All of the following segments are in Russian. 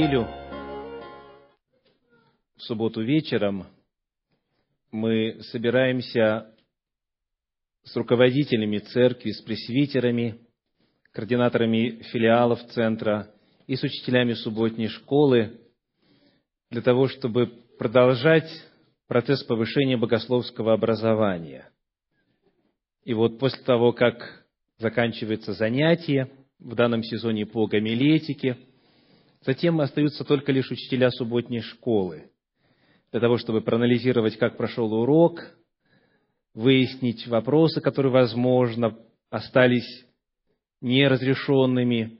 неделю, в субботу вечером, мы собираемся с руководителями церкви, с пресвитерами, координаторами филиалов центра и с учителями субботней школы для того, чтобы продолжать процесс повышения богословского образования. И вот после того, как заканчивается занятие в данном сезоне по гомилетике, затем остаются только лишь учителя субботней школы, для того, чтобы проанализировать, как прошел урок, выяснить вопросы, которые, возможно, остались неразрешенными,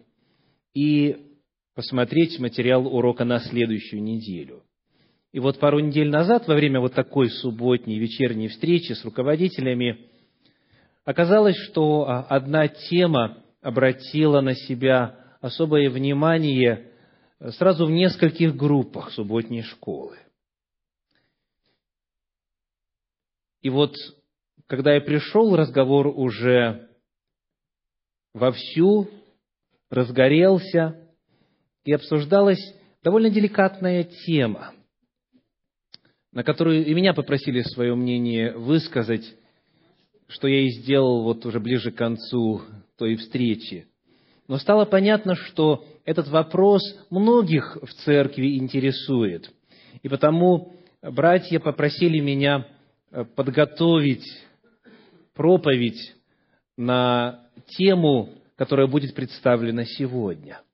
и посмотреть материал урока на следующую неделю. И вот пару недель назад, во время вот такой субботней вечерней встречи с руководителями, оказалось, что а, одна тема обратила на себя особое внимание сразу в нескольких группах субботней школы. И вот, когда я пришел, разговор уже вовсю разгорелся, и обсуждалась довольно деликатная тема, на которую и меня попросили свое мнение высказать, что я и сделал вот уже ближе к концу той встречи. Но стало понятно, что этот вопрос многих в церкви интересует. И потому братья попросили меня э, подготовить проповедь на тему, которая будет представлена сегодня –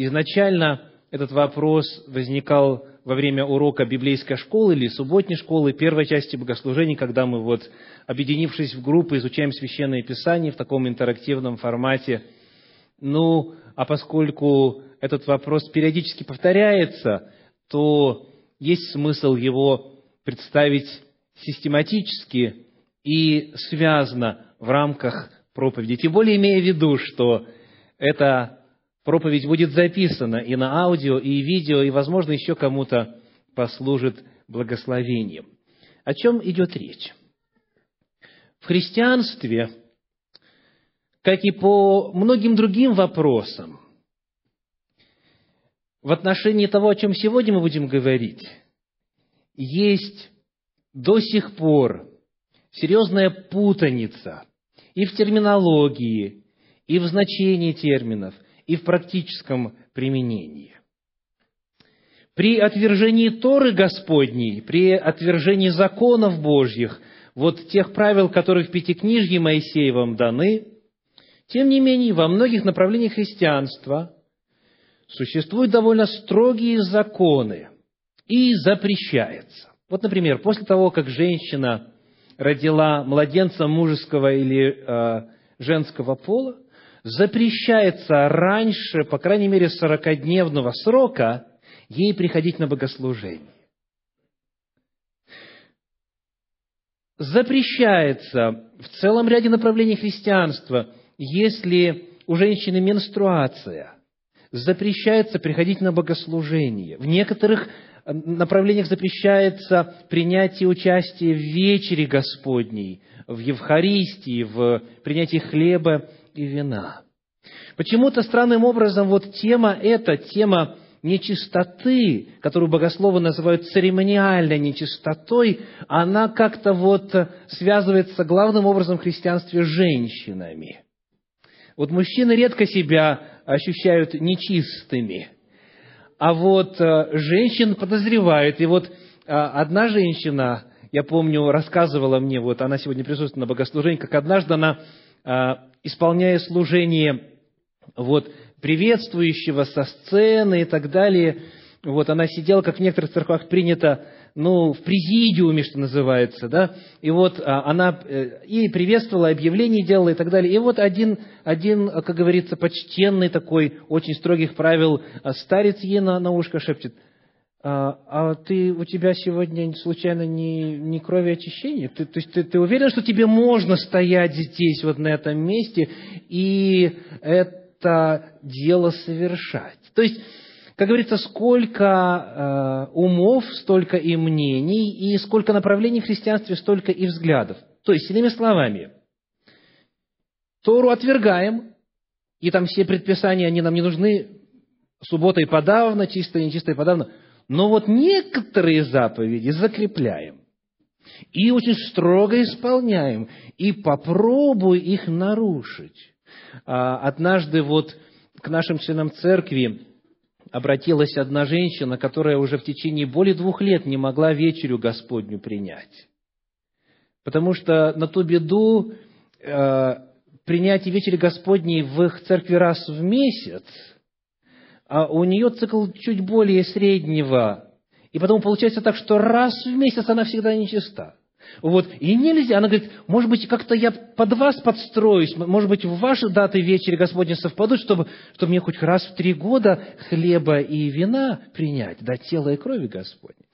Изначально этот вопрос возникал во время урока библейской школы или субботней школы, первой части богослужений, когда мы вот, объединившись в группы, изучаем Священное Писание в таком интерактивном формате. Ну, а поскольку этот вопрос периодически повторяется, то есть смысл его представить систематически и связано в рамках проповеди. Тем более имея в виду, что это проповедь будет записана и на аудио, и видео, и, возможно, еще кому-то послужит благословением. О чем идет речь? В христианстве, как и по многим другим вопросам, в отношении того, о чем сегодня мы будем говорить, есть до сих пор серьезная путаница и в терминологии, и в значении терминов – и в практическом применении. При отвержении Торы Господней, при отвержении законов Божьих, вот тех правил, которые в Пятикнижье Моисеевом даны, тем не менее, во многих направлениях христианства существуют довольно строгие законы и запрещается. Вот, например, после того, как женщина родила младенца мужеского или э, женского пола, запрещается раньше, по крайней мере, сорокадневного срока ей приходить на богослужение. Запрещается в целом ряде направлений христианства, если у женщины менструация, запрещается приходить на богослужение. В некоторых направлениях запрещается принятие участия в вечере Господней, в Евхаристии, в принятии хлеба и вина. Почему-то странным образом вот тема эта, тема нечистоты, которую богословы называют церемониальной нечистотой, она как-то вот связывается главным образом в христианстве с женщинами. Вот мужчины редко себя ощущают нечистыми, а вот э, женщин подозревают. И вот э, одна женщина, я помню, рассказывала мне, вот она сегодня присутствует на богослужении, как однажды она э, исполняя служение вот, приветствующего со сцены и так далее, вот она сидела, как в некоторых церквах принято, ну, в президиуме, что называется, да, и вот а, она э, и приветствовала, объявление делала и так далее. И вот один, один, как говорится, почтенный такой, очень строгих правил а, старец ей на, на ушко шепчет – а, а ты, у тебя сегодня случайно не, не крови очищения? Ты, то есть ты, ты уверен, что тебе можно стоять здесь, вот на этом месте, и это дело совершать? То есть, как говорится, сколько э, умов, столько и мнений, и сколько направлений в христианстве, столько и взглядов. То есть, иными словами, Тору отвергаем, и там все предписания, они нам не нужны, субботой подавно, чистой, нечистой подавно. Но вот некоторые заповеди закрепляем. И очень строго исполняем. И попробуй их нарушить. А, однажды вот к нашим членам церкви обратилась одна женщина, которая уже в течение более двух лет не могла вечерю Господню принять. Потому что на ту беду э, принятие вечери Господней в их церкви раз в месяц, а у нее цикл чуть более среднего. И потом получается так, что раз в месяц она всегда нечиста. Вот. И нельзя. Она говорит, может быть, как-то я под вас подстроюсь, может быть, в ваши даты вечери Господня совпадут, чтобы, чтобы мне хоть раз в три года хлеба и вина принять, дать тело и крови Господне.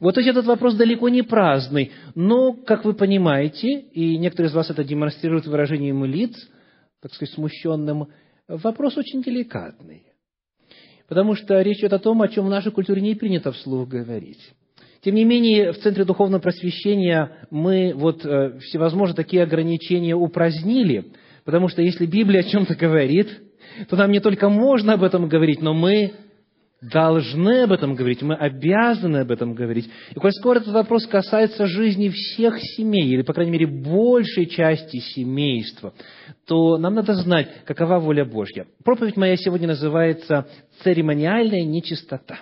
Вот то есть этот вопрос далеко не праздный, но, как вы понимаете, и некоторые из вас это демонстрируют выражением лиц, так сказать, смущенным, вопрос очень деликатный. Потому что речь идет о том, о чем в нашей культуре не принято вслух говорить. Тем не менее, в Центре Духовного Просвещения мы вот э, всевозможные такие ограничения упразднили, потому что если Библия о чем-то говорит, то нам не только можно об этом говорить, но мы должны об этом говорить, мы обязаны об этом говорить. И коль скоро этот вопрос касается жизни всех семей, или, по крайней мере, большей части семейства, то нам надо знать, какова воля Божья. Проповедь моя сегодня называется «Церемониальная нечистота»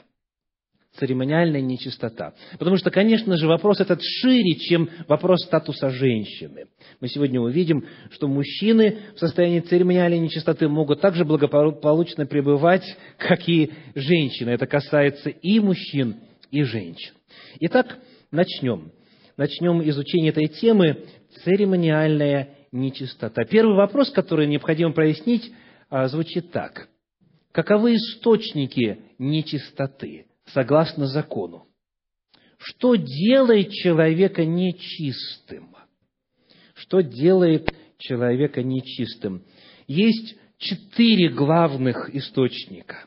церемониальная нечистота. Потому что, конечно же, вопрос этот шире, чем вопрос статуса женщины. Мы сегодня увидим, что мужчины в состоянии церемониальной нечистоты могут также благополучно пребывать, как и женщины. Это касается и мужчин, и женщин. Итак, начнем. Начнем изучение этой темы «Церемониальная нечистота». Первый вопрос, который необходимо прояснить, а, звучит так. Каковы источники нечистоты? Согласно закону. Что делает человека нечистым? Что делает человека нечистым? Есть четыре главных источника.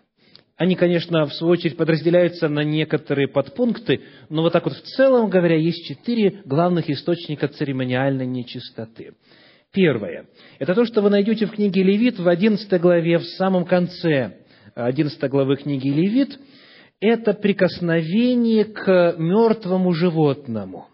Они, конечно, в свою очередь подразделяются на некоторые подпункты, но вот так вот в целом говоря, есть четыре главных источника церемониальной нечистоты. Первое – это то, что вы найдете в книге Левит в 11 главе, в самом конце 11 главы книги Левит – это прикосновение к мертвому животному.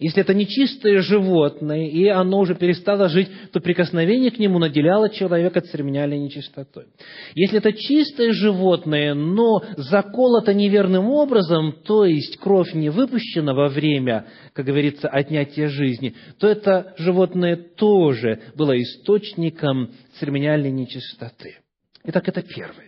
Если это нечистое животное, и оно уже перестало жить, то прикосновение к нему наделяло человека церемониальной нечистотой. Если это чистое животное, но заколото неверным образом, то есть кровь не выпущена во время, как говорится, отнятия жизни, то это животное тоже было источником церемониальной нечистоты. Итак, это первое.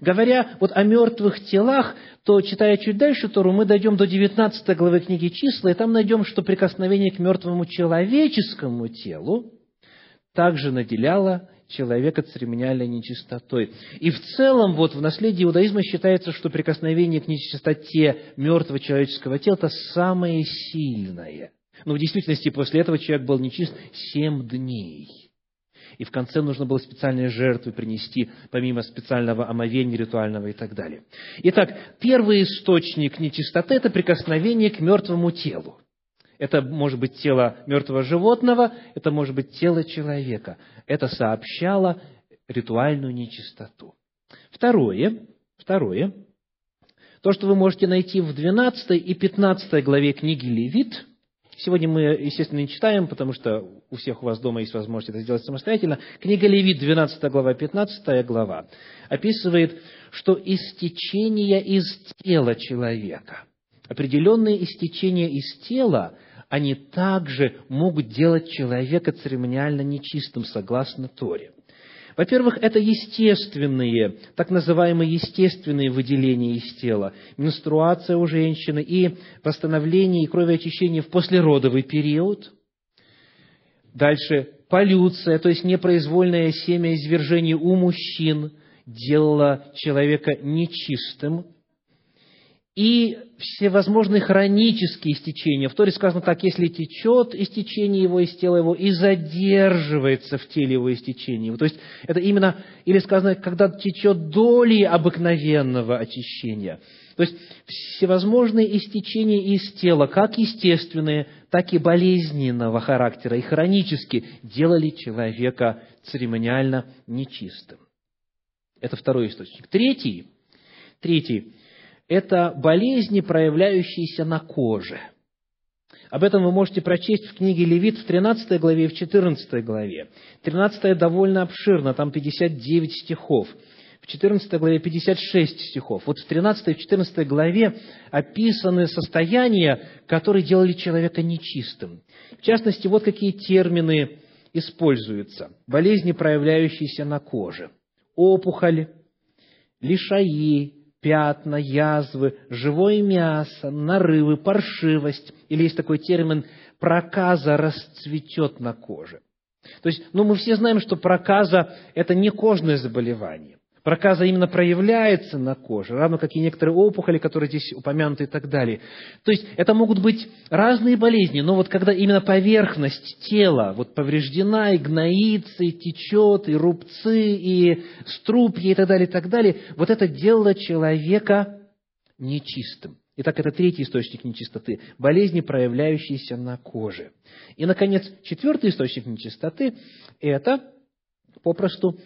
Говоря вот о мертвых телах, то, читая чуть дальше Тору, мы дойдем до 19 главы книги числа, и там найдем, что прикосновение к мертвому человеческому телу также наделяло человека церемониальной нечистотой. И в целом, вот в наследии иудаизма считается, что прикосновение к нечистоте мертвого человеческого тела – это самое сильное. Но в действительности после этого человек был нечист семь дней и в конце нужно было специальные жертвы принести, помимо специального омовения ритуального и так далее. Итак, первый источник нечистоты – это прикосновение к мертвому телу. Это может быть тело мертвого животного, это может быть тело человека. Это сообщало ритуальную нечистоту. Второе, второе, то, что вы можете найти в 12 и 15 главе книги Левит – Сегодня мы, естественно, не читаем, потому что у всех у вас дома есть возможность это сделать самостоятельно. Книга Левит, 12 глава, 15 глава, описывает, что истечение из тела человека, определенные истечения из тела, они также могут делать человека церемониально нечистым, согласно Торе. Во-первых, это естественные, так называемые естественные выделения из тела, менструация у женщины и восстановление и кровоочищение в послеродовый период. Дальше полюция, то есть непроизвольное семя извержения у мужчин делало человека нечистым и всевозможные хронические истечения. В Торе сказано так, если течет истечение его из тела его и задерживается в теле его истечение. То есть это именно, или сказано, когда течет доли обыкновенного очищения. То есть всевозможные истечения из тела, как естественные, так и болезненного характера, и хронически, делали человека церемониально нечистым. Это второй источник. Третий, третий – это болезни, проявляющиеся на коже. Об этом вы можете прочесть в книге Левит в 13 главе и в 14 главе. 13 довольно обширно, там 59 стихов в 14 главе 56 стихов. Вот в 13 и 14 главе описаны состояния, которые делали человека нечистым. В частности, вот какие термины используются. Болезни, проявляющиеся на коже. Опухоль, лишаи, пятна, язвы, живое мясо, нарывы, паршивость. Или есть такой термин «проказа расцветет на коже». То есть, ну, мы все знаем, что проказа – это не кожное заболевание. Проказа именно проявляется на коже, равно как и некоторые опухоли, которые здесь упомянуты и так далее. То есть это могут быть разные болезни, но вот когда именно поверхность тела вот повреждена, и гноится, и течет, и рубцы, и струпья, и так далее, и так далее, вот это дело человека нечистым. Итак, это третий источник нечистоты – болезни, проявляющиеся на коже. И, наконец, четвертый источник нечистоты – это попросту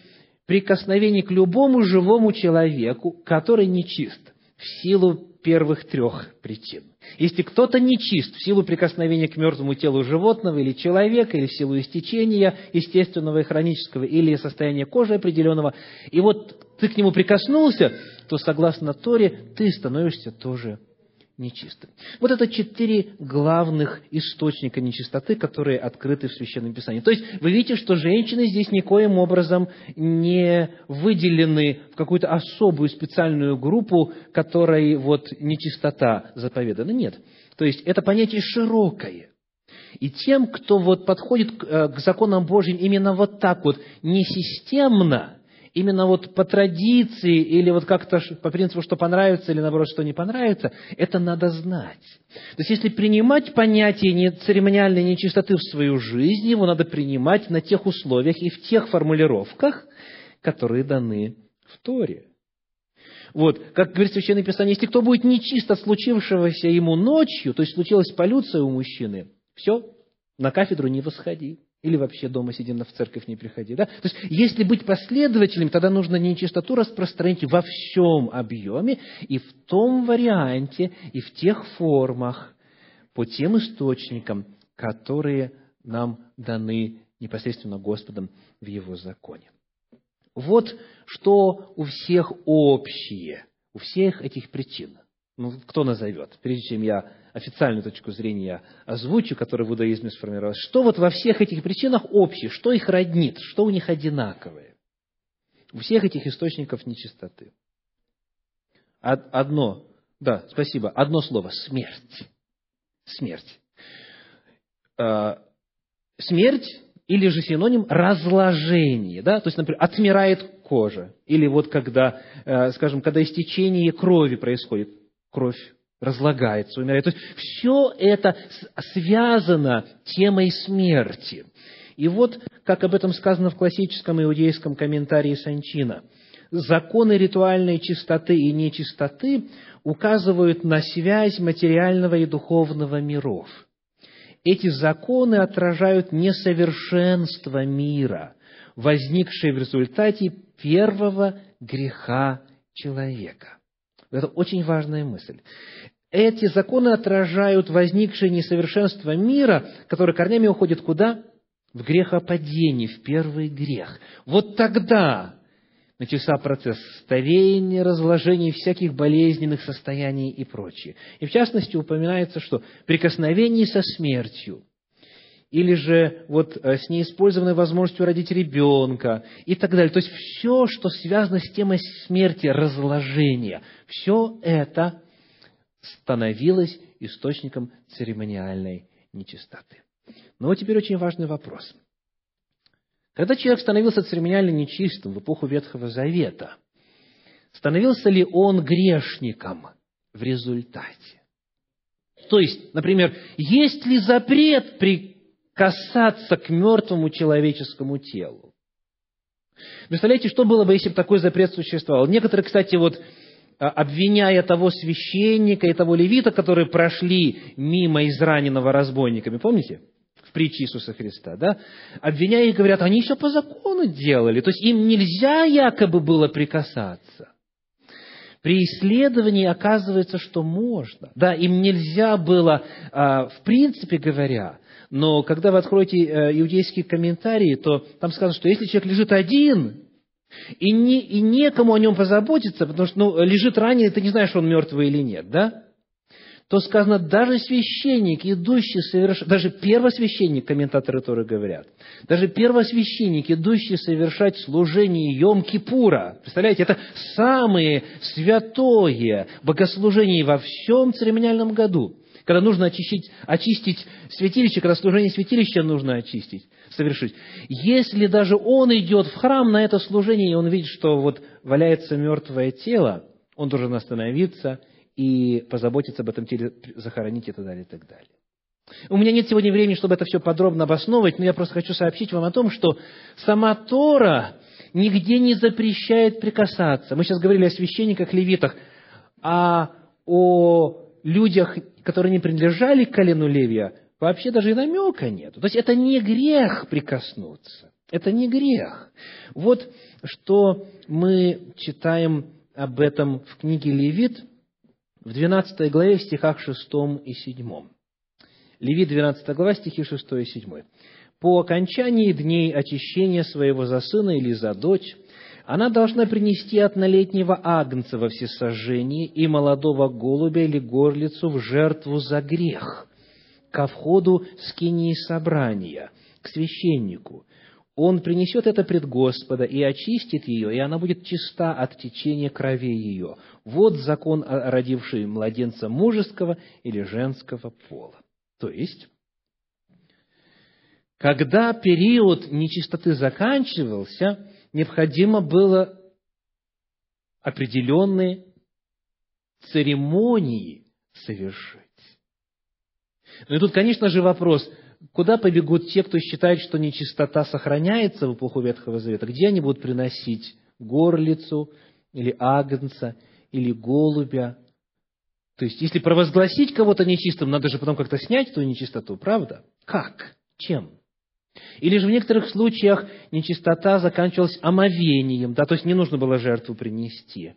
прикосновение к любому живому человеку, который нечист, в силу первых трех причин. Если кто-то нечист в силу прикосновения к мертвому телу животного или человека, или в силу истечения естественного и хронического, или состояния кожи определенного, и вот ты к нему прикоснулся, то, согласно Торе, ты становишься тоже нечистым. Вот это четыре главных источника нечистоты, которые открыты в Священном Писании. То есть вы видите, что женщины здесь никоим образом не выделены в какую-то особую специальную группу, которой вот нечистота заповедана. Нет. То есть это понятие широкое. И тем, кто вот подходит к, э, законам Божьим именно вот так вот, не системно, именно вот по традиции или вот как-то по принципу, что понравится или наоборот, что не понравится, это надо знать. То есть, если принимать понятие церемониальной нечистоты в свою жизнь, его надо принимать на тех условиях и в тех формулировках, которые даны в Торе. Вот, как говорит Священное Писание, если кто будет нечист от случившегося ему ночью, то есть случилась полюция у мужчины, все, на кафедру не восходи. Или вообще дома сиди, в церковь не приходи. Да? То есть, если быть последователем, тогда нужно нечистоту распространить во всем объеме и в том варианте, и в тех формах, по тем источникам, которые нам даны непосредственно Господом в Его законе. Вот что у всех общее, у всех этих причин. Ну, кто назовет? Прежде чем я официальную точку зрения озвучу, которая в иудаизме сформировалась, что вот во всех этих причинах общее, что их роднит, что у них одинаковое? У всех этих источников нечистоты. Одно, да, спасибо, одно слово – смерть. Смерть. А, смерть или же синоним разложение, да, то есть, например, отмирает кожа, или вот когда, э, скажем, когда истечение крови происходит, кровь разлагается, умирает. То есть все это связано темой смерти. И вот, как об этом сказано в классическом иудейском комментарии Санчина, законы ритуальной чистоты и нечистоты указывают на связь материального и духовного миров. Эти законы отражают несовершенство мира, возникшее в результате первого греха человека. Это очень важная мысль. Эти законы отражают возникшее несовершенство мира, которое корнями уходит куда? В грехопадение, в первый грех. Вот тогда начался процесс старения, разложения всяких болезненных состояний и прочее. И в частности упоминается, что прикосновение со смертью или же вот э, с неиспользованной возможностью родить ребенка и так далее. То есть все, что связано с темой смерти, разложения, все это становилось источником церемониальной нечистоты. Но вот теперь очень важный вопрос. Когда человек становился церемониально нечистым в эпоху Ветхого Завета, становился ли он грешником в результате? То есть, например, есть ли запрет при касаться к мертвому человеческому телу. Представляете, что было бы, если бы такой запрет существовал? Некоторые, кстати, вот а, обвиняя того священника и того левита, которые прошли мимо израненного разбойниками, помните? в притче Иисуса Христа, да, обвиняя их, говорят, они все по закону делали, то есть им нельзя якобы было прикасаться. При исследовании оказывается, что можно. Да, им нельзя было, а, в принципе говоря, но когда вы откроете э, иудейские комментарии, то там сказано, что если человек лежит один, и, не, и некому о нем позаботиться, потому что ну, лежит ранее, ты не знаешь, он мертвый или нет, да? то сказано, даже священник, идущий совершать, даже первосвященник, комментаторы Торы говорят, даже первосвященник, идущий совершать служение Йом-Кипура, представляете, это самое святое богослужение во всем церемониальном году, когда нужно очистить, очистить святилище, когда служение святилища нужно очистить, совершить. Если даже он идет в храм на это служение, и он видит, что вот валяется мертвое тело, он должен остановиться и позаботиться об этом теле, захоронить и так далее, и так далее. У меня нет сегодня времени, чтобы это все подробно обосновывать, но я просто хочу сообщить вам о том, что сама Тора нигде не запрещает прикасаться. Мы сейчас говорили о священниках, левитах, а о людях, которые не принадлежали к колену Левия, вообще даже и намека нет. То есть это не грех прикоснуться. Это не грех. Вот что мы читаем об этом в книге Левит – в 12 главе, в стихах 6 и 7. Левит, 12 глава, стихи 6 и 7. «По окончании дней очищения своего за сына или за дочь, она должна принести однолетнего агнца во всесожжении и молодого голубя или горлицу в жертву за грех, ко входу скинии собрания, к священнику, он принесет это пред Господа и очистит ее, и она будет чиста от течения крови ее. Вот закон, родивший младенца мужеского или женского пола. То есть, когда период нечистоты заканчивался, необходимо было определенные церемонии совершить. Ну и тут, конечно же, вопрос – Куда побегут те, кто считает, что нечистота сохраняется в эпоху Ветхого Завета? Где они будут приносить горлицу, или агнца, или голубя? То есть, если провозгласить кого-то нечистым, надо же потом как-то снять эту нечистоту, правда? Как? Чем? Или же в некоторых случаях нечистота заканчивалась омовением, да, то есть не нужно было жертву принести.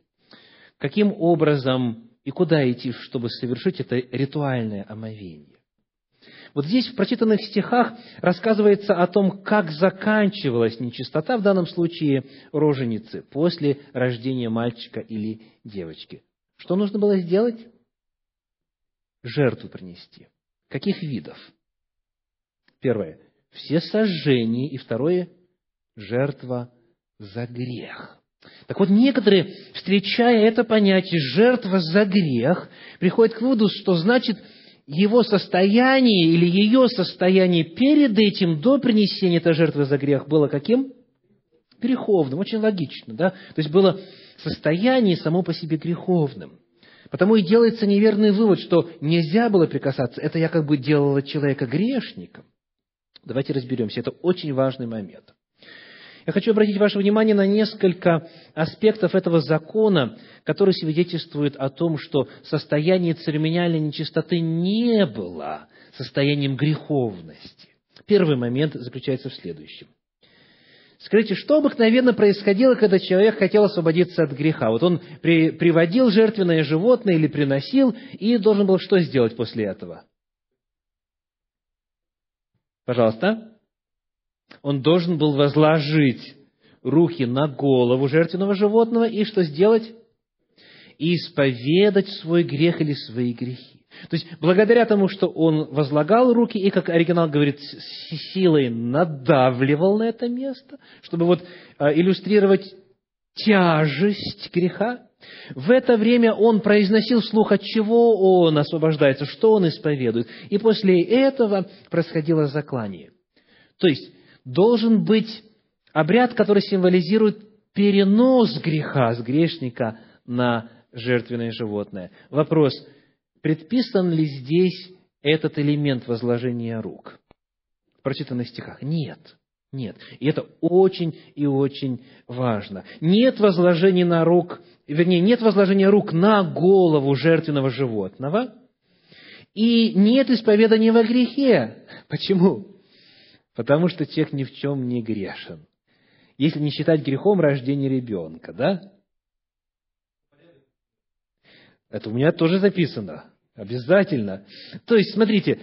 Каким образом и куда идти, чтобы совершить это ритуальное омовение? Вот здесь в прочитанных стихах рассказывается о том, как заканчивалась нечистота, в данном случае роженицы, после рождения мальчика или девочки. Что нужно было сделать? Жертву принести. Каких видов? Первое. Все сожжения. И второе. Жертва за грех. Так вот, некоторые, встречая это понятие «жертва за грех», приходят к выводу, что значит – его состояние или ее состояние перед этим, до принесения этой жертвы за грех, было каким? Греховным. Очень логично, да? То есть было состояние само по себе греховным. Потому и делается неверный вывод, что нельзя было прикасаться. Это я как бы делала человека грешником. Давайте разберемся. Это очень важный момент. Я хочу обратить ваше внимание на несколько аспектов этого закона, которые свидетельствуют о том, что состояние церемониальной нечистоты не было состоянием греховности. Первый момент заключается в следующем. Скажите, что обыкновенно происходило, когда человек хотел освободиться от греха? Вот он при, приводил жертвенное животное или приносил, и должен был что сделать после этого? Пожалуйста он должен был возложить руки на голову жертвенного животного и что сделать? И исповедать свой грех или свои грехи. То есть, благодаря тому, что он возлагал руки и, как оригинал говорит, с силой надавливал на это место, чтобы вот а, иллюстрировать тяжесть греха, в это время он произносил вслух, от чего он освобождается, что он исповедует. И после этого происходило заклание. То есть, должен быть обряд, который символизирует перенос греха с грешника на жертвенное животное. Вопрос, предписан ли здесь этот элемент возложения рук? В прочитанных стихах. Нет. Нет. И это очень и очень важно. Нет возложения на рук, вернее, нет возложения рук на голову жертвенного животного, и нет исповедания во грехе. Почему? Потому что человек ни в чем не грешен. Если не считать грехом рождение ребенка, да? Это у меня тоже записано. Обязательно. То есть, смотрите,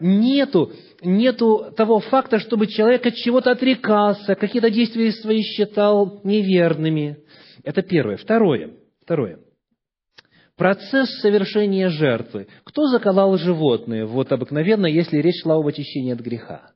нету, нету того факта, чтобы человек от чего-то отрекался, какие-то действия свои считал неверными. Это первое. Второе. Второе. Процесс совершения жертвы. Кто заколал животное? Вот обыкновенно, если речь шла об очищении от греха.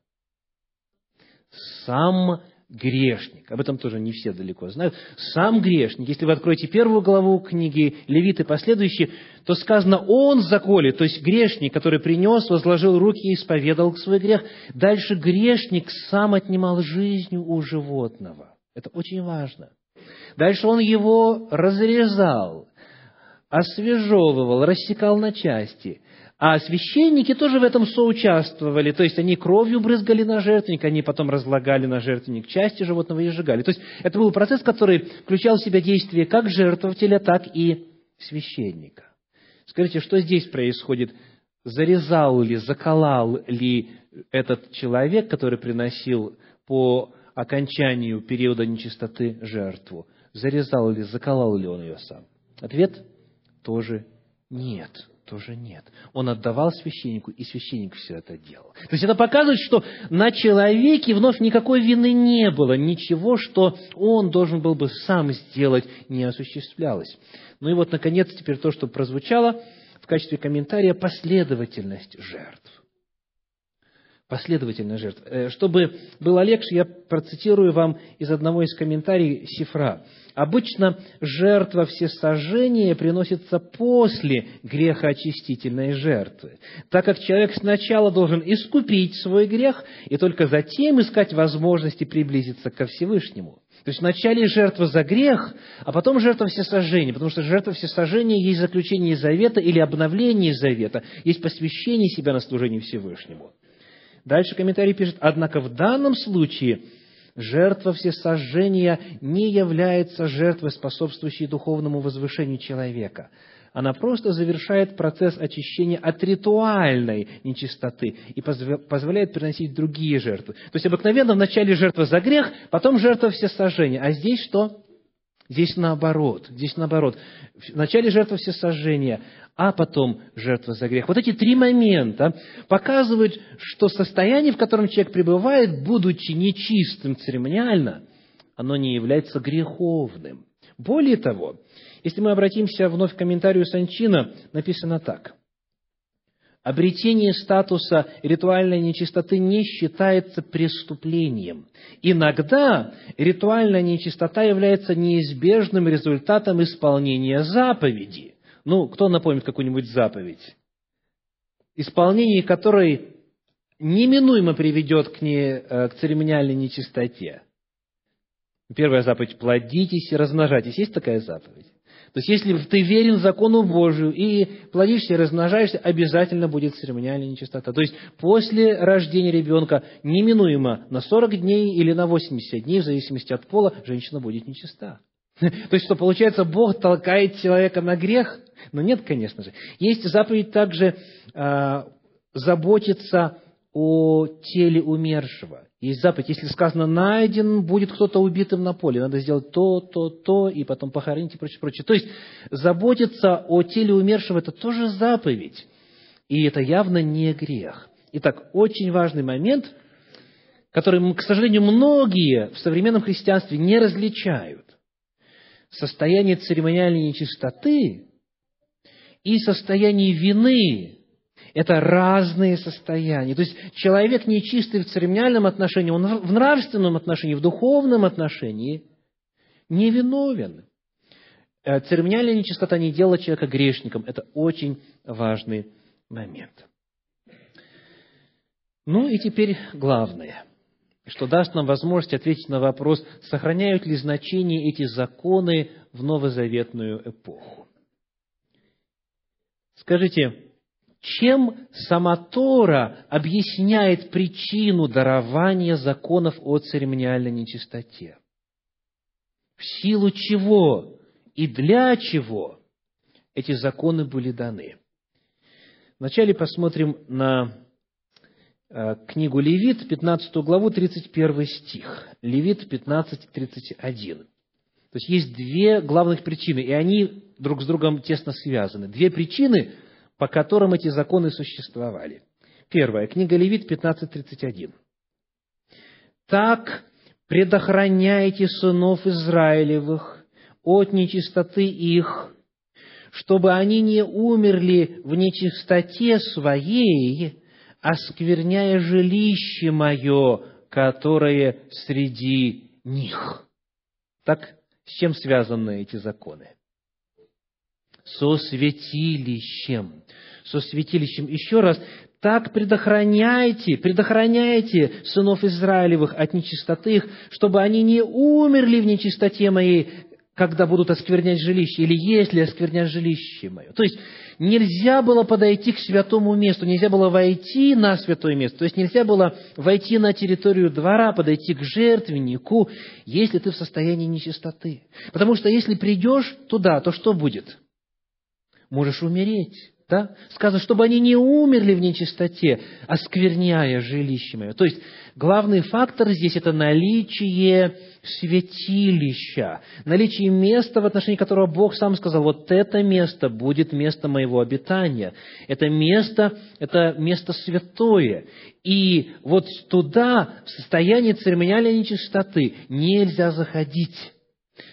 Сам грешник. Об этом тоже не все далеко знают. Сам грешник. Если вы откроете первую главу книги Левит и последующие, то сказано, он заколет, то есть грешник, который принес, возложил руки и исповедал свой грех. Дальше грешник сам отнимал жизнь у животного. Это очень важно. Дальше он его разрезал, освежевывал, рассекал на части – а священники тоже в этом соучаствовали, то есть они кровью брызгали на жертвенник, они потом разлагали на жертвенник части животного и сжигали. То есть это был процесс, который включал в себя действие как жертвователя, так и священника. Скажите, что здесь происходит? Зарезал ли, заколал ли этот человек, который приносил по окончанию периода нечистоты жертву? Зарезал ли, заколал ли он ее сам? Ответ тоже нет тоже нет. Он отдавал священнику, и священник все это делал. То есть это показывает, что на человеке вновь никакой вины не было, ничего, что он должен был бы сам сделать, не осуществлялось. Ну и вот, наконец, теперь то, что прозвучало в качестве комментария, последовательность жертв последовательная жертва. Э, чтобы было легче, я процитирую вам из одного из комментариев Сифра. Обычно жертва всесожжения приносится после грехоочистительной жертвы, так как человек сначала должен искупить свой грех и только затем искать возможности приблизиться ко Всевышнему. То есть вначале жертва за грех, а потом жертва всесожжения, потому что жертва всесожжения есть заключение завета или обновление завета, есть посвящение себя на служение Всевышнему. Дальше комментарий пишет, однако в данном случае жертва всесожжения не является жертвой, способствующей духовному возвышению человека. Она просто завершает процесс очищения от ритуальной нечистоты и позволяет приносить другие жертвы. То есть обыкновенно вначале жертва за грех, потом жертва всесожжения. А здесь что? Здесь наоборот. Здесь наоборот. Вначале жертва всесожжения, а потом жертва за грех. Вот эти три момента показывают, что состояние, в котором человек пребывает, будучи нечистым церемониально, оно не является греховным. Более того, если мы обратимся вновь к комментарию Санчина, написано так. Обретение статуса ритуальной нечистоты не считается преступлением. Иногда ритуальная нечистота является неизбежным результатом исполнения заповеди. Ну, кто напомнит какую-нибудь заповедь, исполнение которой неминуемо приведет к, не, э, к церемониальной нечистоте? Первая заповедь – плодитесь и размножайтесь. Есть такая заповедь? То есть, если ты верен закону Божию и плодишься размножаешься, обязательно будет церемониальная нечистота. То есть, после рождения ребенка неминуемо на 40 дней или на 80 дней, в зависимости от пола, женщина будет нечиста. То есть, что получается, Бог толкает человека на грех – но нет, конечно же. Есть заповедь также э, заботиться о теле умершего. Есть заповедь, если сказано «найден будет кто-то убитым на поле», надо сделать то, то, то, и потом похоронить и прочее, прочее. То есть, заботиться о теле умершего – это тоже заповедь. И это явно не грех. Итак, очень важный момент, который, к сожалению, многие в современном христианстве не различают. Состояние церемониальной нечистоты и состояние вины – это разные состояния. То есть человек нечистый в церемониальном отношении, он в нравственном отношении, в духовном отношении невиновен. Э, церемониальная нечистота не делала человека грешником. Это очень важный момент. Ну и теперь главное, что даст нам возможность ответить на вопрос, сохраняют ли значение эти законы в новозаветную эпоху. Скажите, чем сама Тора объясняет причину дарования законов о церемониальной нечистоте? В силу чего и для чего эти законы были даны? Вначале посмотрим на э, книгу Левит, 15 главу, 31 стих. Левит 15, 31. То есть есть две главных причины, и они друг с другом тесно связаны. Две причины, по которым эти законы существовали. Первая, книга Левит 15.31. «Так предохраняйте сынов Израилевых от нечистоты их, чтобы они не умерли в нечистоте своей, оскверняя жилище мое, которое среди них». Так, с чем связаны эти законы? Со святилищем. Со святилищем. Еще раз, так предохраняйте, предохраняйте сынов Израилевых от нечистоты их, чтобы они не умерли в нечистоте моей, когда будут осквернять жилище, или если осквернять жилище мое. То есть, нельзя было подойти к святому месту, нельзя было войти на святое место, то есть нельзя было войти на территорию двора, подойти к жертвеннику, если ты в состоянии нечистоты. Потому что если придешь туда, то что будет? Можешь умереть. Да? Сказано, чтобы они не умерли в нечистоте, оскверняя жилище мое. То есть, главный фактор здесь – это наличие святилища, наличие места, в отношении которого Бог сам сказал, вот это место будет место моего обитания. Это место, это место святое. И вот туда, в состоянии церемониальной нечистоты, нельзя заходить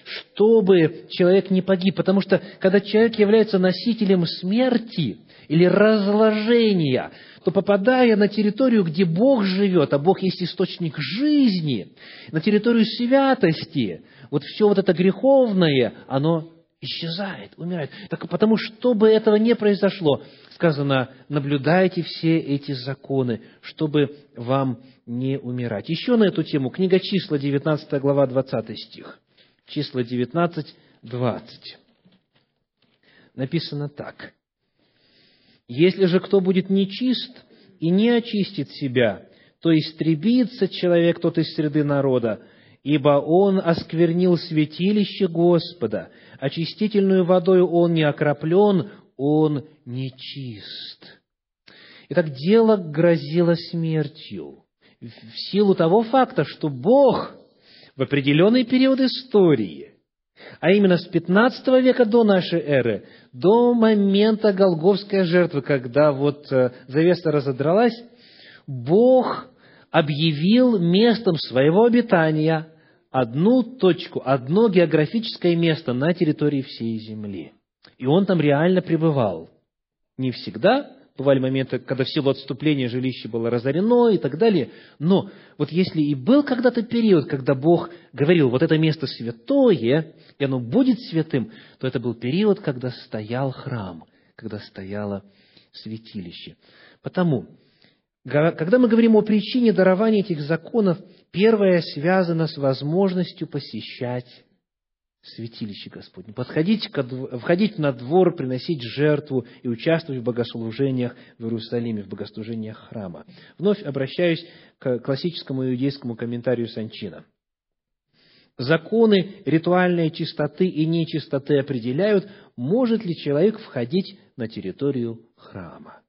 чтобы человек не погиб. Потому что, когда человек является носителем смерти или разложения, то попадая на территорию, где Бог живет, а Бог есть источник жизни, на территорию святости, вот все вот это греховное, оно исчезает, умирает. Так потому, чтобы этого не произошло, сказано, наблюдайте все эти законы, чтобы вам не умирать. Еще на эту тему, книга числа, 19 глава, 20 стих числа 19, 20. Написано так. «Если же кто будет нечист и не очистит себя, то истребится человек тот из среды народа, ибо он осквернил святилище Господа, очистительную водою он не окроплен, он нечист». Итак, дело грозило смертью в силу того факта, что Бог в определенный период истории, а именно с 15 века до нашей эры, до момента Голговской жертвы, когда вот э, завеса разодралась, Бог объявил местом своего обитания одну точку, одно географическое место на территории всей земли. И он там реально пребывал. Не всегда, бывали моменты, когда в силу отступления жилище было разорено и так далее. Но вот если и был когда-то период, когда Бог говорил, вот это место святое, и оно будет святым, то это был период, когда стоял храм, когда стояло святилище. Потому, когда мы говорим о причине дарования этих законов, первое связано с возможностью посещать святилище Господне, подходить, входить на двор, приносить жертву и участвовать в богослужениях в Иерусалиме, в богослужениях храма. Вновь обращаюсь к классическому иудейскому комментарию Санчина. Законы ритуальной чистоты и нечистоты определяют, может ли человек входить на территорию храма.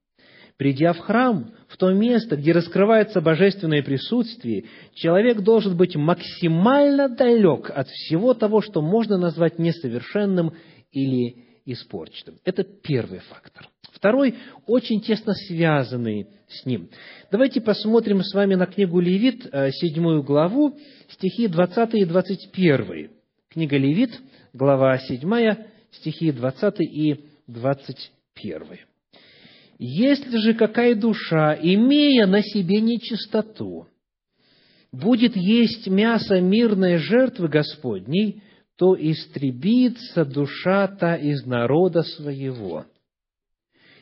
Придя в храм, в то место, где раскрывается божественное присутствие, человек должен быть максимально далек от всего того, что можно назвать несовершенным или испорченным. Это первый фактор. Второй, очень тесно связанный с ним. Давайте посмотрим с вами на книгу Левит, э, седьмую главу, стихи 20 и 21. Книга Левит, глава 7, стихи 20 и 21. Если же какая душа, имея на себе нечистоту, будет есть мясо мирной жертвы Господней, то истребится душа та из народа своего.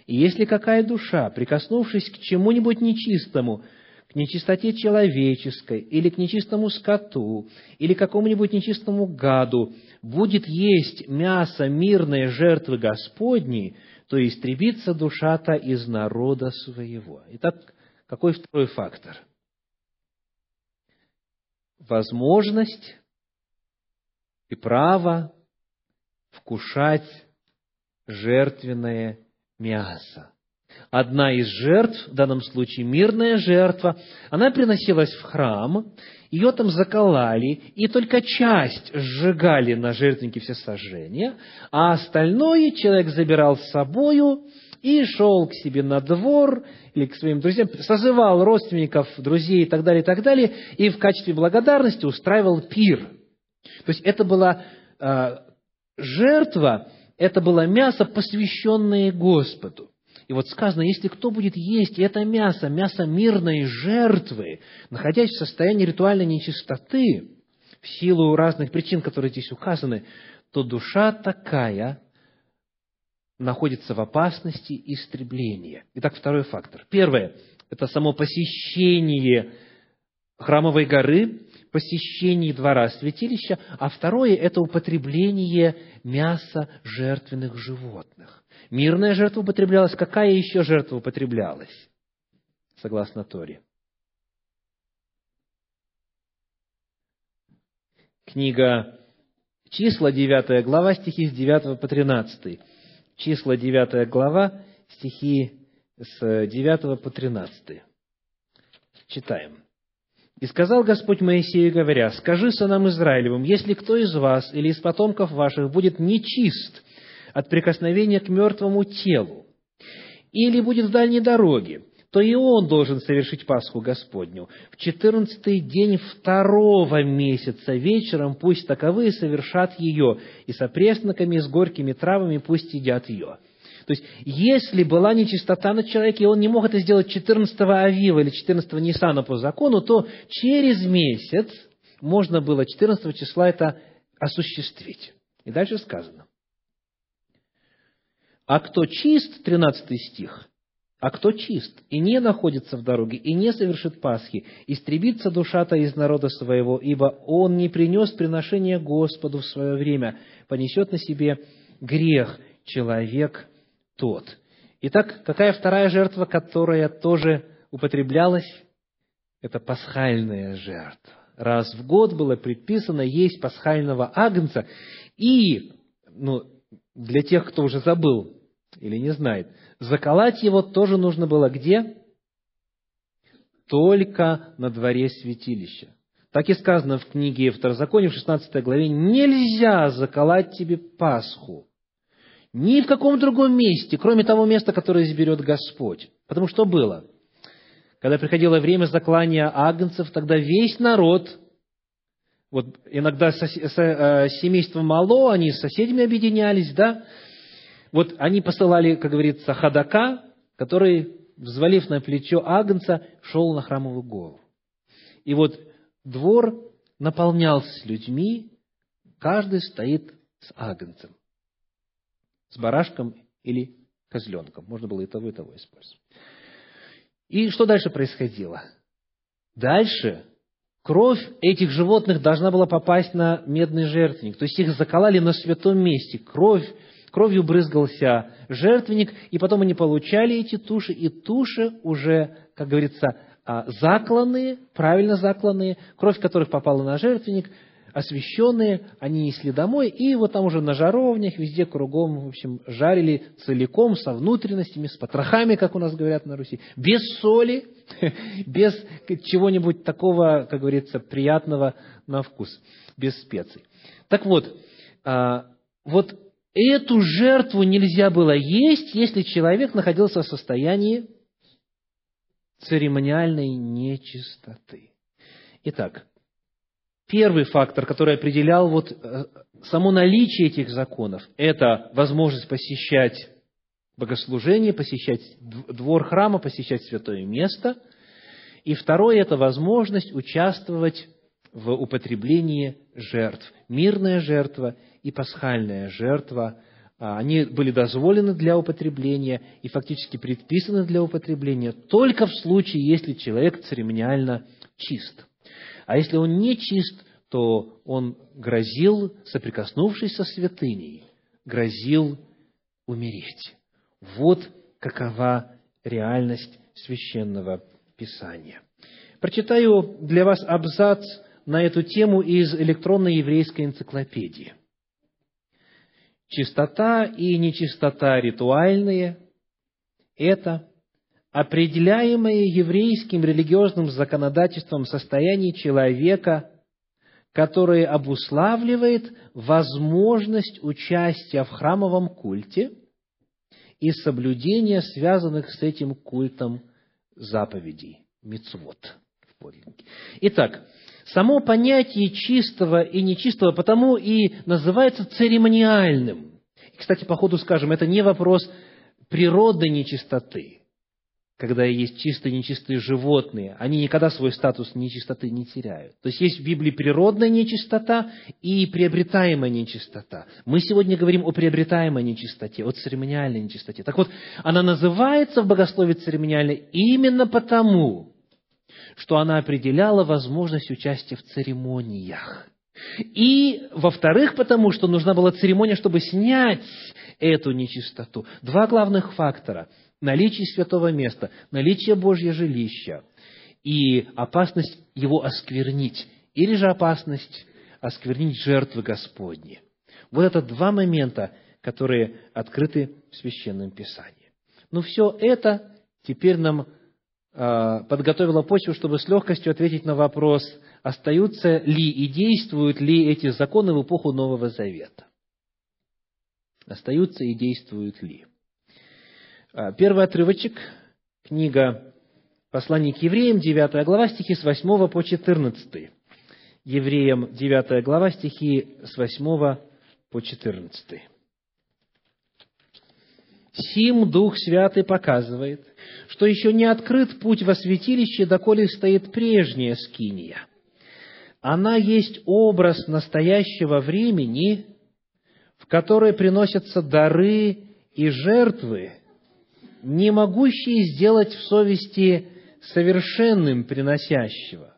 И если какая душа, прикоснувшись к чему-нибудь нечистому, к нечистоте человеческой, или к нечистому скоту, или какому-нибудь нечистому гаду, будет есть мясо мирной жертвы Господней, то истребится душа-то из народа своего. Итак, какой второй фактор? Возможность и право вкушать жертвенное мясо. Одна из жертв, в данном случае мирная жертва, она приносилась в храм, ее там заколали, и только часть сжигали на жертвеннике все сожжения, а остальное человек забирал с собою и шел к себе на двор или к своим друзьям, созывал родственников, друзей и так далее, и так далее, и в качестве благодарности устраивал пир. То есть это была э, жертва, это было мясо, посвященное Господу. И вот сказано, если кто будет есть это мясо, мясо мирной жертвы, находясь в состоянии ритуальной нечистоты, в силу разных причин, которые здесь указаны, то душа такая находится в опасности истребления. Итак, второй фактор. Первое – это само посещение храмовой горы, посещение двора святилища, а второе – это употребление мяса жертвенных животных. Мирная жертва употреблялась. Какая еще жертва употреблялась? Согласно Торе. Книга Числа, 9 глава, стихи с 9 по 13. Числа, 9 глава, стихи с 9 по 13. Читаем. «И сказал Господь Моисею, говоря, «Скажи сынам Израилевым, если кто из вас или из потомков ваших будет нечист от прикосновения к мертвому телу, или будет в дальней дороге, то и он должен совершить Пасху Господню. В четырнадцатый день второго месяца вечером пусть таковые совершат ее, и с опресноками, с горькими травами пусть едят ее». То есть, если была нечистота на человеке, и он не мог это сделать 14 Авива или 14 Нисана по закону, то через месяц можно было 14 числа это осуществить. И дальше сказано. А кто чист, 13 стих, а кто чист и не находится в дороге, и не совершит Пасхи, истребится душа-то из народа своего, ибо он не принес приношение Господу в свое время, понесет на себе грех человек тот. Итак, какая вторая жертва, которая тоже употреблялась? Это пасхальная жертва. Раз в год было предписано есть пасхального агнца, и, ну, для тех, кто уже забыл, или не знает. Заколоть его тоже нужно было где? Только на дворе святилища. Так и сказано в книге Второзакония в 16 главе, нельзя заколоть тебе Пасху. Ни в каком другом месте, кроме того места, которое изберет Господь. Потому что было? Когда приходило время заклания агнцев, тогда весь народ, вот иногда э, семейство Мало, они с соседями объединялись, да, вот они посылали, как говорится, ходока, который, взвалив на плечо агнца, шел на храмовую гору. И вот двор наполнялся людьми, каждый стоит с агнцем, с барашком или козленком. Можно было и того, и того использовать. И что дальше происходило? Дальше кровь этих животных должна была попасть на медный жертвенник. То есть их заколали на святом месте. Кровь кровью брызгался жертвенник, и потом они получали эти туши, и туши уже, как говорится, а, закланные, правильно закланные, кровь которых попала на жертвенник, освященные, они несли домой, и вот там уже на жаровнях, везде кругом, в общем, жарили целиком, со внутренностями, с потрохами, как у нас говорят на Руси, без соли, без чего-нибудь такого, как говорится, приятного на вкус, без специй. Так вот, а, вот эту жертву нельзя было есть, если человек находился в состоянии церемониальной нечистоты. Итак, первый фактор, который определял вот э, само наличие этих законов, это возможность посещать богослужение, посещать двор храма, посещать святое место. И второе – это возможность участвовать в употреблении жертв. Мирная жертва и пасхальная жертва, а, они были дозволены для употребления и фактически предписаны для употребления только в случае, если человек церемониально чист. А если он не чист, то он грозил, соприкоснувшись со святыней, грозил умереть. Вот какова реальность священного Писания. Прочитаю для вас абзац на эту тему из электронной еврейской энциклопедии. Чистота и нечистота ритуальные это определяемое еврейским религиозным законодательством состояние человека, которое обуславливает возможность участия в храмовом культе и соблюдения связанных с этим культом заповедей, мицвод. Итак, само понятие чистого и нечистого потому и называется церемониальным. Кстати, по ходу скажем, это не вопрос природной нечистоты, когда есть чистые и нечистые животные, они никогда свой статус нечистоты не теряют. То есть есть в Библии природная нечистота и приобретаемая нечистота. Мы сегодня говорим о приобретаемой нечистоте, о церемониальной нечистоте. Так вот, она называется в богословии церемониальной именно потому, что она определяла возможность участия в церемониях. И, во-вторых, потому что нужна была церемония, чтобы снять эту нечистоту. Два главных фактора – наличие святого места, наличие Божьего жилища и опасность его осквернить, или же опасность осквернить жертвы Господни. Вот это два момента, которые открыты в Священном Писании. Но все это теперь нам э, подготовило почву, чтобы с легкостью ответить на вопрос – остаются ли и действуют ли эти законы в эпоху Нового Завета. Остаются и действуют ли. А, первый отрывочек, книга «Послание к евреям», 9 глава, стихи с 8 по 14. Евреям, 9 глава, стихи с 8 по 14. Сим Дух Святый показывает, что еще не открыт путь во святилище, доколе стоит прежняя скиния. Она есть образ настоящего времени, в которое приносятся дары и жертвы, не могущие сделать в совести совершенным приносящего,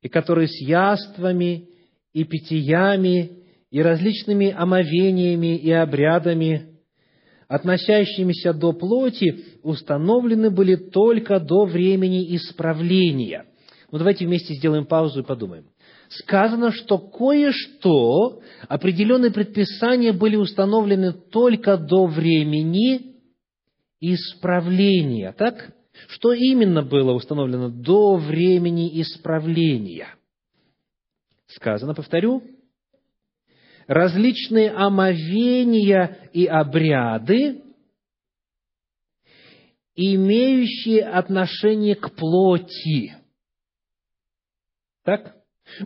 и который с яствами и питьями и различными омовениями и обрядами, относящимися до плоти, установлены были только до времени исправления. Ну, давайте вместе сделаем паузу и подумаем сказано, что кое-что, определенные предписания были установлены только до времени исправления. Так? Что именно было установлено до времени исправления? Сказано, повторю, различные омовения и обряды, имеющие отношение к плоти. Так?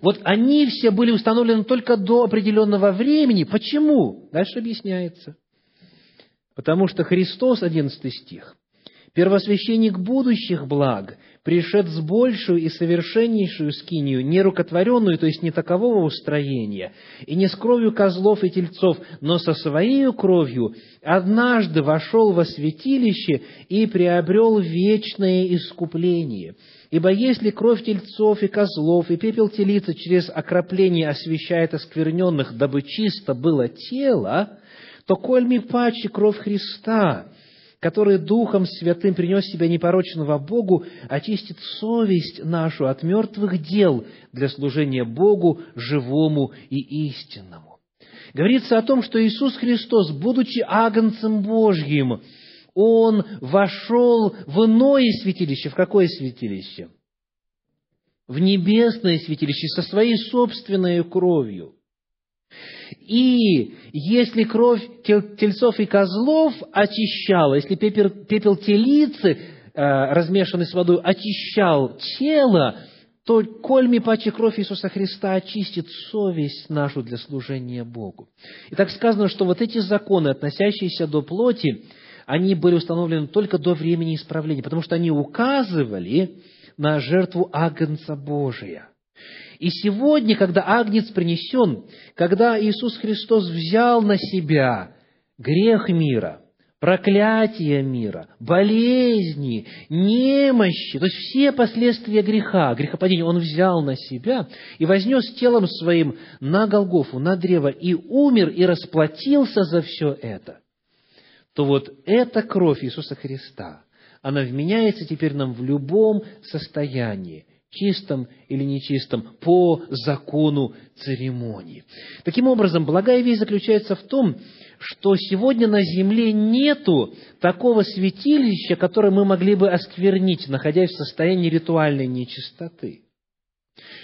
Вот они все были установлены только до определенного времени. Почему? Дальше объясняется. Потому что Христос, 11 стих, первосвященник будущих благ, пришед с большую и совершеннейшую скинию, не рукотворенную, то есть не такового устроения, и не с кровью козлов и тельцов, но со своей кровью, однажды вошел во святилище и приобрел вечное искупление – Ибо если кровь тельцов и козлов и пепел телицы через окропление освещает оскверненных, дабы чисто было тело, то кольми паче кровь Христа, который Духом Святым принес себя непорочного Богу, очистит совесть нашу от мертвых дел для служения Богу живому и истинному. Говорится о том, что Иисус Христос, будучи агнцем Божьим, он вошел в иное святилище. В какое святилище? В небесное святилище со своей собственной кровью. И если кровь тельцов и козлов очищала, если пепел, пепел телицы, э, размешанный с водой, очищал тело, то кольми паче кровь Иисуса Христа очистит совесть нашу для служения Богу. И так сказано, что вот эти законы, относящиеся до плоти, они были установлены только до времени исправления, потому что они указывали на жертву Агнца Божия. И сегодня, когда Агнец принесен, когда Иисус Христос взял на себя грех мира, проклятие мира, болезни, немощи, то есть все последствия греха, грехопадения Он взял на себя и вознес телом своим на Голгофу, на древо, и умер, и расплатился за все это – то вот эта кровь Иисуса Христа, она вменяется теперь нам в любом состоянии, чистом или нечистом, по закону церемонии. Таким образом, благая весть заключается в том, что сегодня на земле нету такого святилища, которое мы могли бы осквернить, находясь в состоянии ритуальной нечистоты.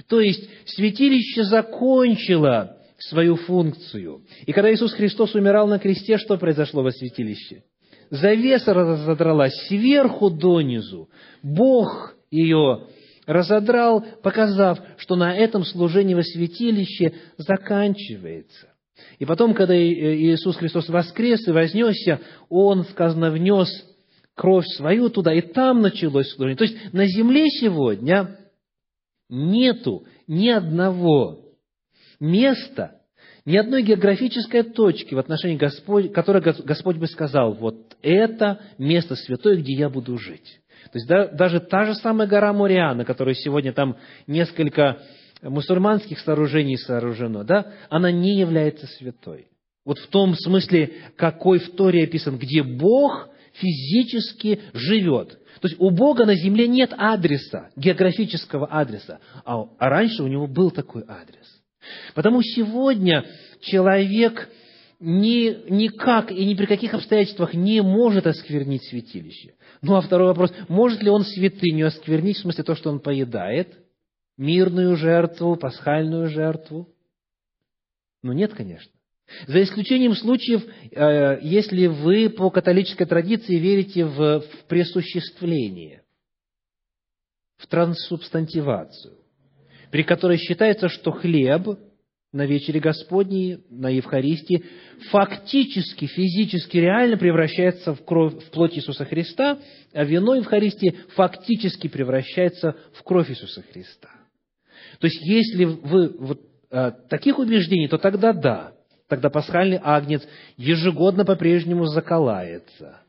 То есть, святилище закончило свою функцию. И когда Иисус Христос умирал на кресте, что произошло во святилище? Завеса разодралась сверху донизу. Бог ее разодрал, показав, что на этом служении во святилище заканчивается. И потом, когда Иисус Христос воскрес и вознесся, Он, сказано, внес кровь свою туда, и там началось служение. То есть на земле сегодня нету ни одного места, ни одной географической точки в отношении Господь, которой Господь бы сказал, вот это место святое, где я буду жить. То есть да, даже та же самая гора Мориана, которая сегодня там несколько мусульманских сооружений сооружено, да, она не является святой. Вот в том смысле, какой в Торе описан, где Бог физически живет. То есть у Бога на земле нет адреса, географического адреса, а раньше у него был такой адрес. Потому сегодня человек ни, никак и ни при каких обстоятельствах не может осквернить святилище. Ну, а второй вопрос, может ли он святыню осквернить, в смысле то, что он поедает, мирную жертву, пасхальную жертву? Ну, нет, конечно. За исключением случаев, э, если вы по католической традиции верите в, в пресуществление, в трансубстантивацию при которой считается, что хлеб на вечере Господней, на Евхаристии, фактически, физически, реально превращается в, кровь, в плоть Иисуса Христа, а вино Евхаристии фактически превращается в кровь Иисуса Христа. То есть, если вы вот, а, таких убеждений, то тогда да, тогда пасхальный агнец ежегодно по-прежнему заколается –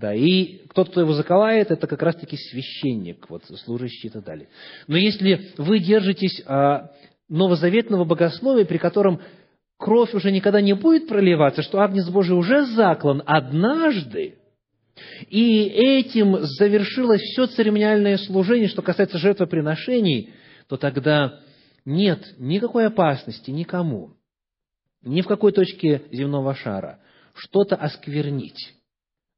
да, и тот, кто его заколает, это как раз-таки священник, вот, служащий и так далее. Но если вы держитесь а, новозаветного богословия, при котором кровь уже никогда не будет проливаться, что Агнец Божий уже заклан однажды, и этим завершилось все церемониальное служение, что касается жертвоприношений, то тогда нет никакой опасности никому, ни в какой точке земного шара, что-то осквернить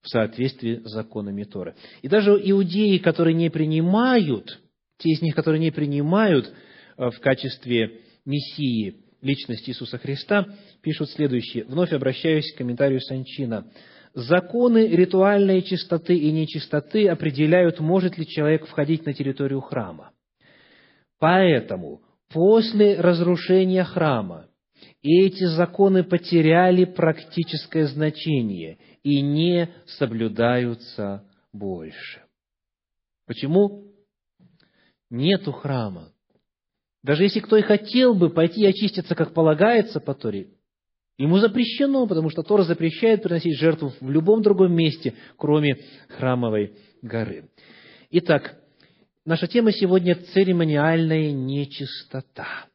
в соответствии с законами Торы. И даже иудеи, которые не принимают, те из них, которые не принимают в качестве Мессии личность Иисуса Христа, пишут следующее. Вновь обращаюсь к комментарию Санчина. Законы ритуальной чистоты и нечистоты определяют, может ли человек входить на территорию храма. Поэтому после разрушения храма эти законы потеряли практическое значение и не соблюдаются больше. Почему? Нету храма. Даже если кто и хотел бы пойти и очиститься, как полагается по Торе, ему запрещено, потому что Тора запрещает приносить жертву в любом другом месте, кроме храмовой горы. Итак, наша тема сегодня – церемониальная нечистота.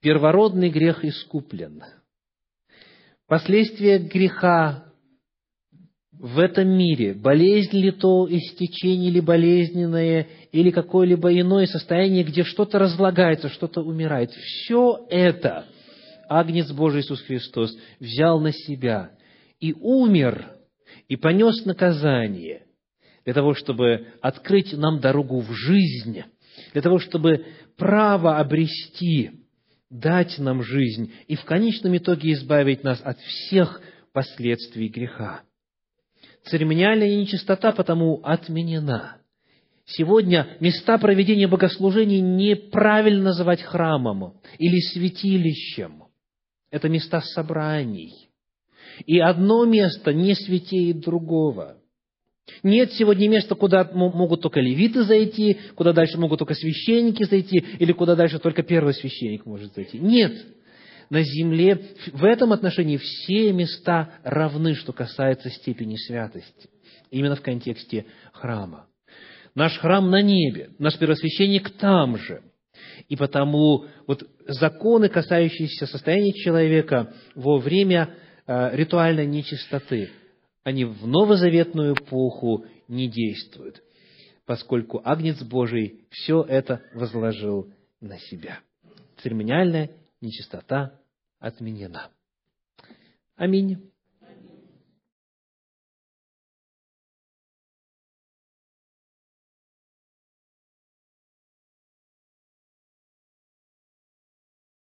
Первородный грех искуплен – последствия греха в этом мире, болезнь ли то, истечение ли болезненное, или какое-либо иное состояние, где что-то разлагается, что-то умирает. Все это Агнец Божий Иисус Христос взял на себя и умер, и понес наказание для того, чтобы открыть нам дорогу в жизнь, для того, чтобы право обрести дать нам жизнь и в конечном итоге избавить нас от всех последствий греха. Церемониальная нечистота потому отменена. Сегодня места проведения богослужений неправильно называть храмом или святилищем. Это места собраний. И одно место не святее другого – нет сегодня места, куда могут только левиты зайти, куда дальше могут только священники зайти, или куда дальше только первый священник может зайти. Нет. На земле в этом отношении все места равны, что касается степени святости. Именно в контексте храма. Наш храм на небе, наш первосвященник там же. И потому вот законы, касающиеся состояния человека во время э, ритуальной нечистоты, они в новозаветную эпоху не действуют. поскольку Агнец Божий все это возложил на себя. Церемониальная нечистота отменена. Аминь.